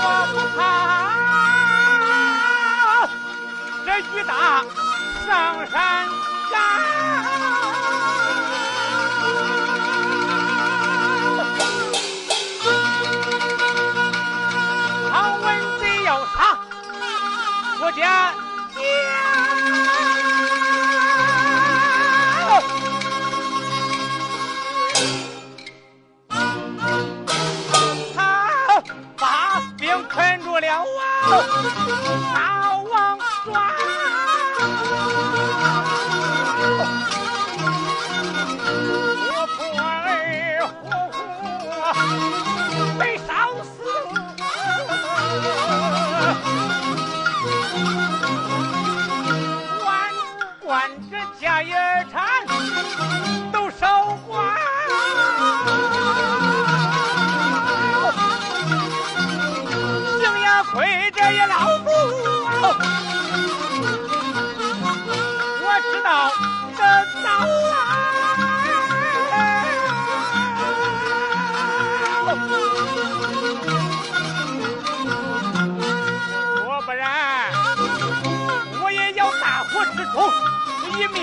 我不怕这雨大上山崖。好啊。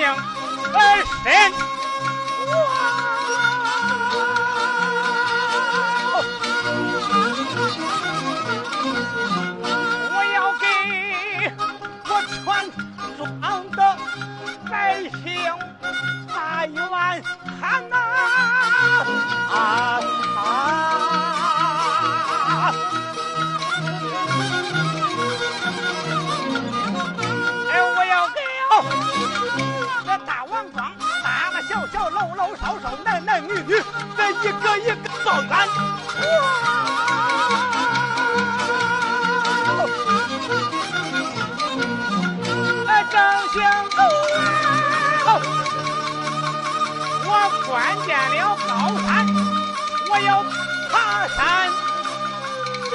二恩。哎一个一个一个抱怨我正想走啊我看见了高山我要爬山。上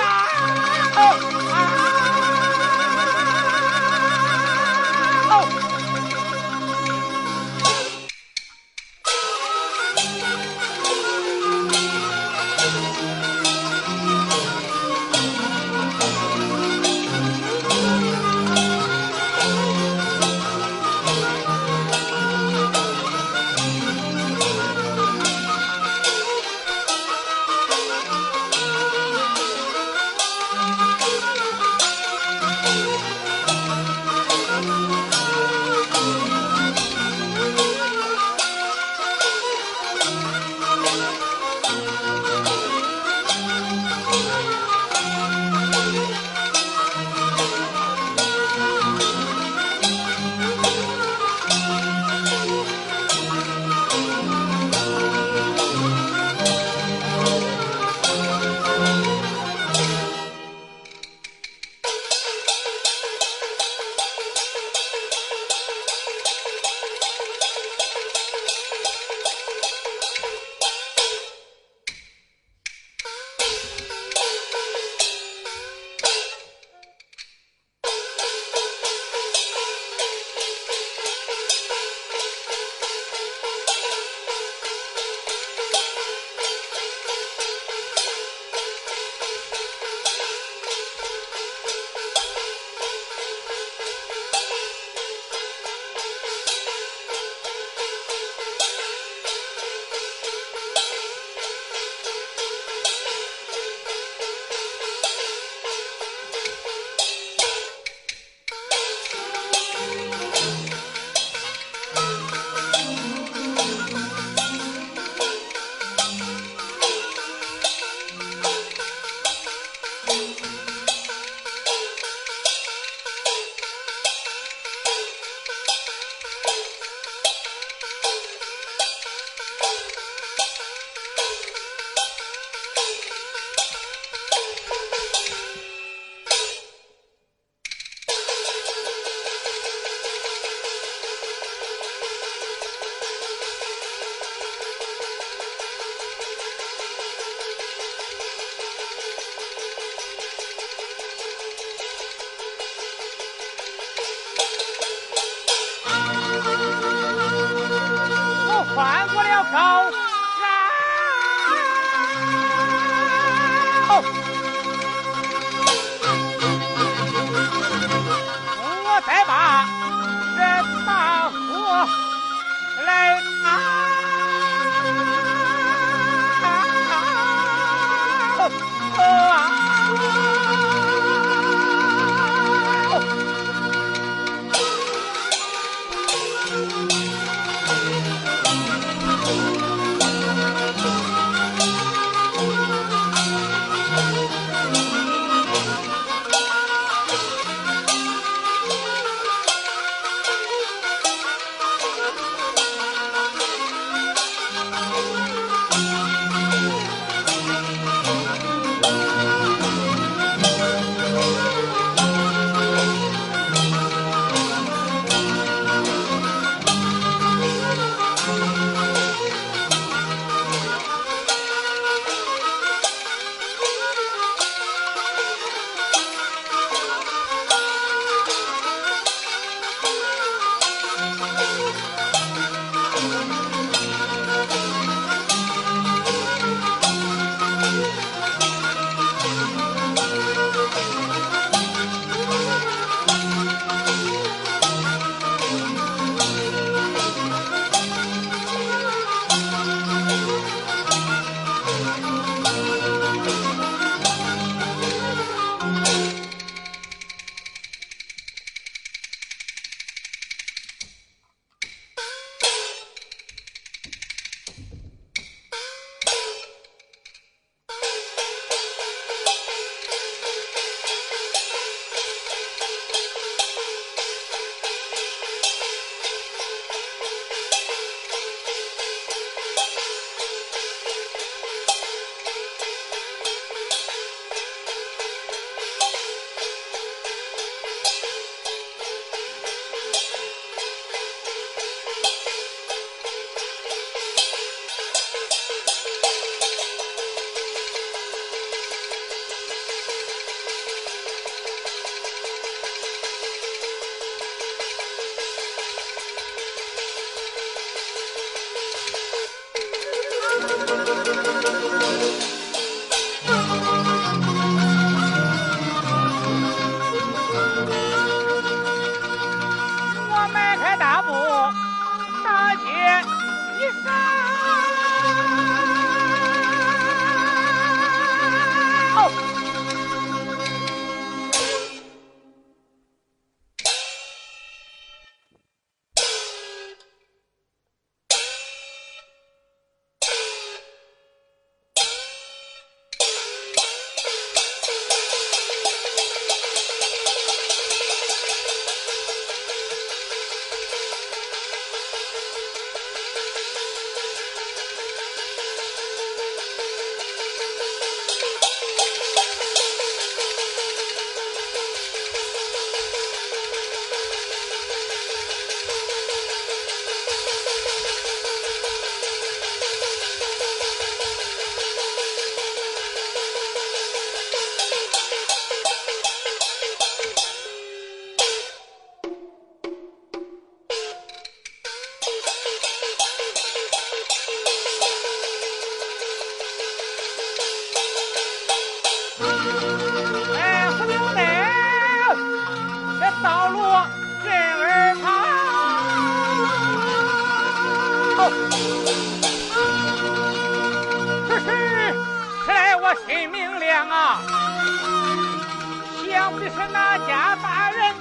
就是那家大人，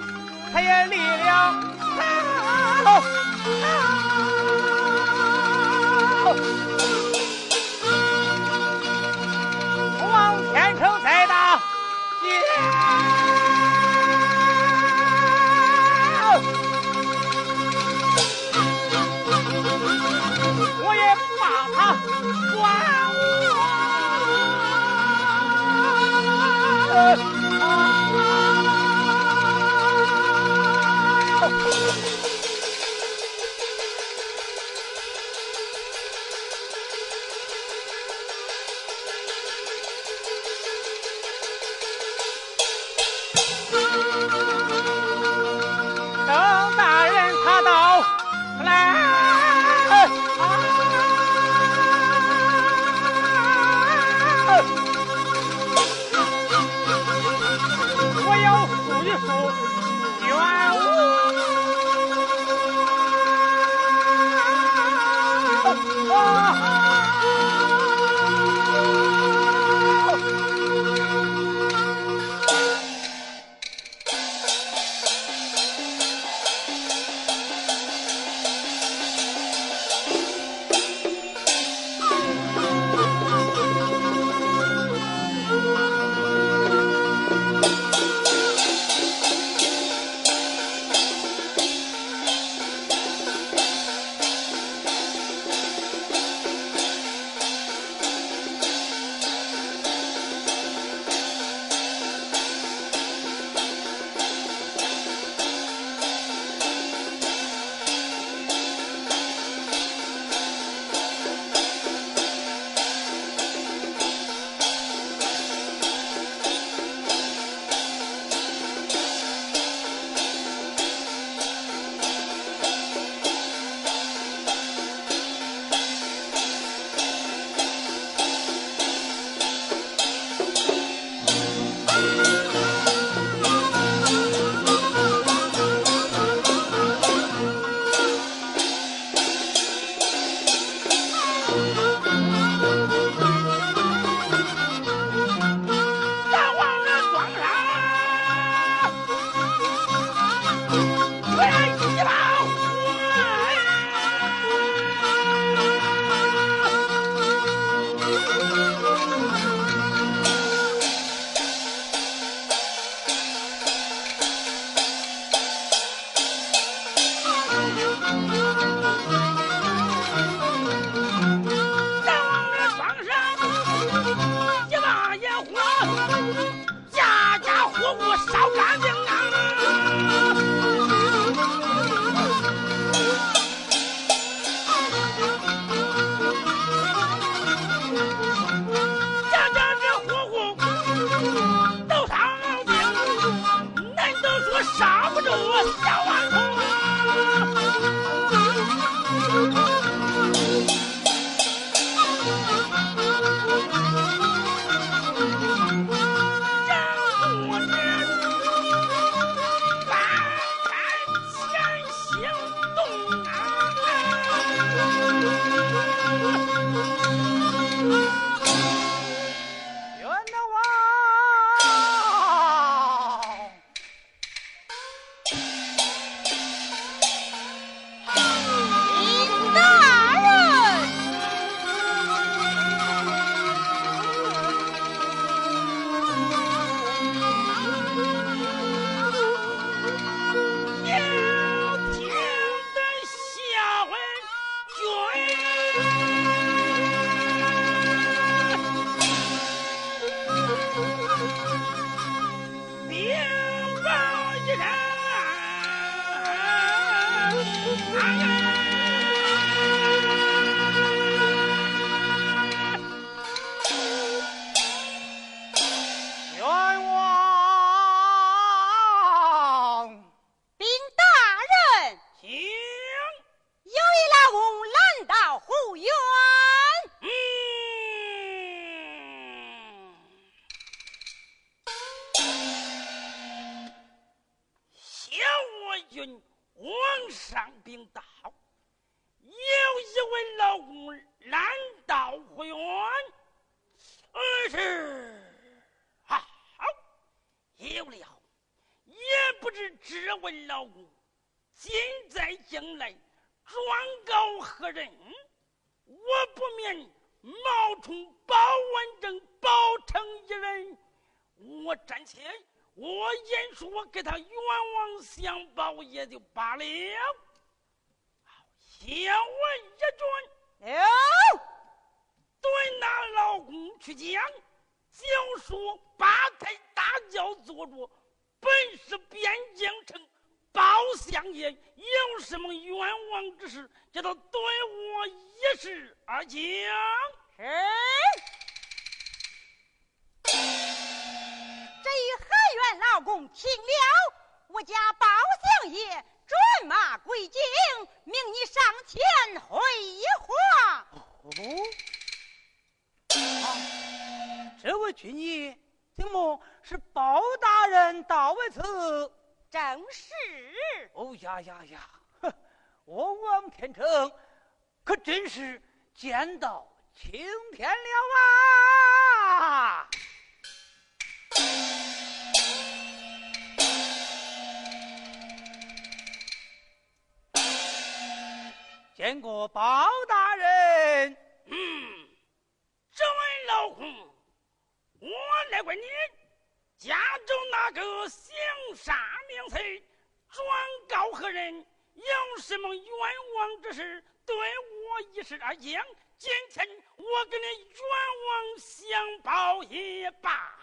他也立了功。王天成再大，我也不把他管我。等大人他到来，我要数一数。将来转告何人？我不免冒充保安正包成一人。我站起来我言说我给他冤枉相报也就罢了。先问一句对那老公去讲就说八抬大轿坐着本是边疆城包相爷有什么冤枉之事，叫他对我一视而清。哎，这一海员老公听了，我家包相爷转马归京，命你上前回话。哦，这位军爷，怎么是包大人到位此？正是。哦呀呀呀！我王天成可真是见到青天了啊！见过包大人，嗯，这位老虎，我来问你。家中那个姓啥名谁转告何人有什么冤枉之事对我一时而讲今天我跟你冤枉相报一把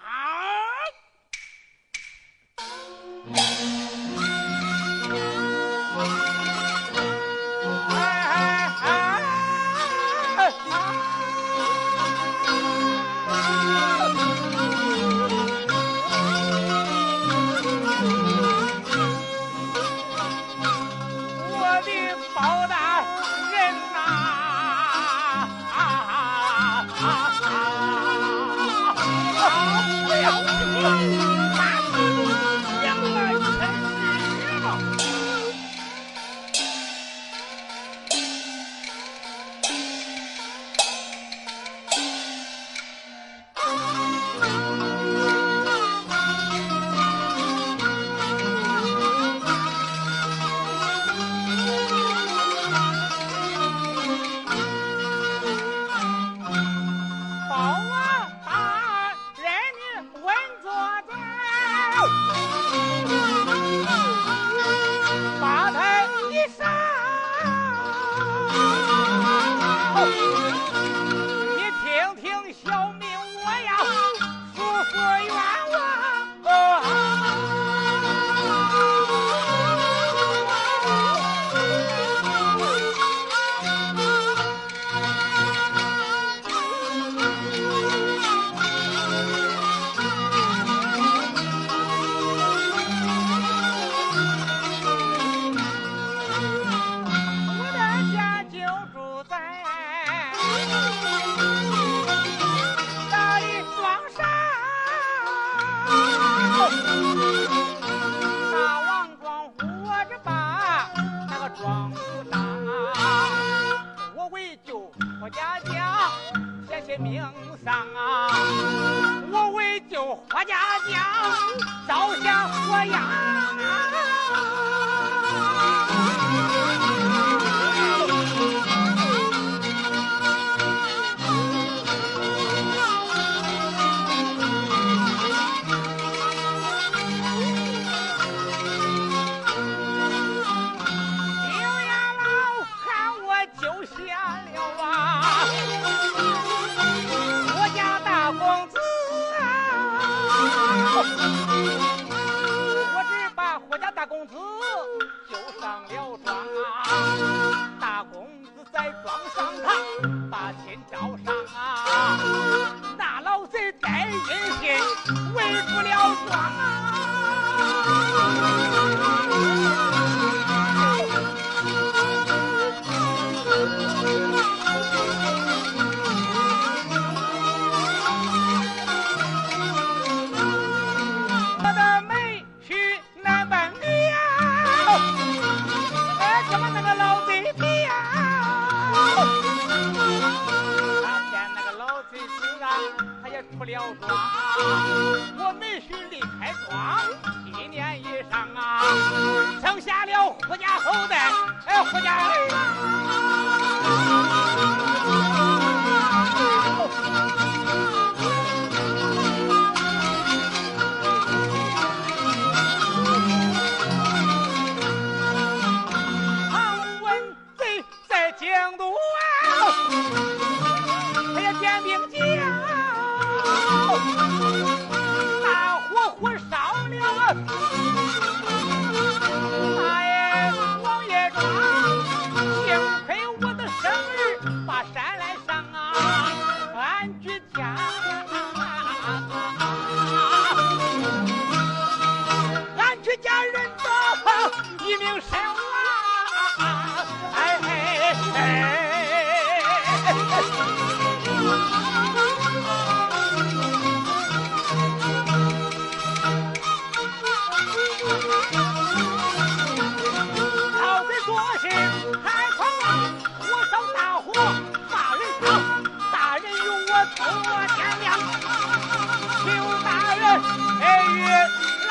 哇！霍家大公子啊，我只把霍家大公子救上了庄啊，大公子在庄上堂把天朝上啊，那老贼戴玉玺为不了庄啊。胡家后代，哎，胡家唐头天亮，邱大人呀，老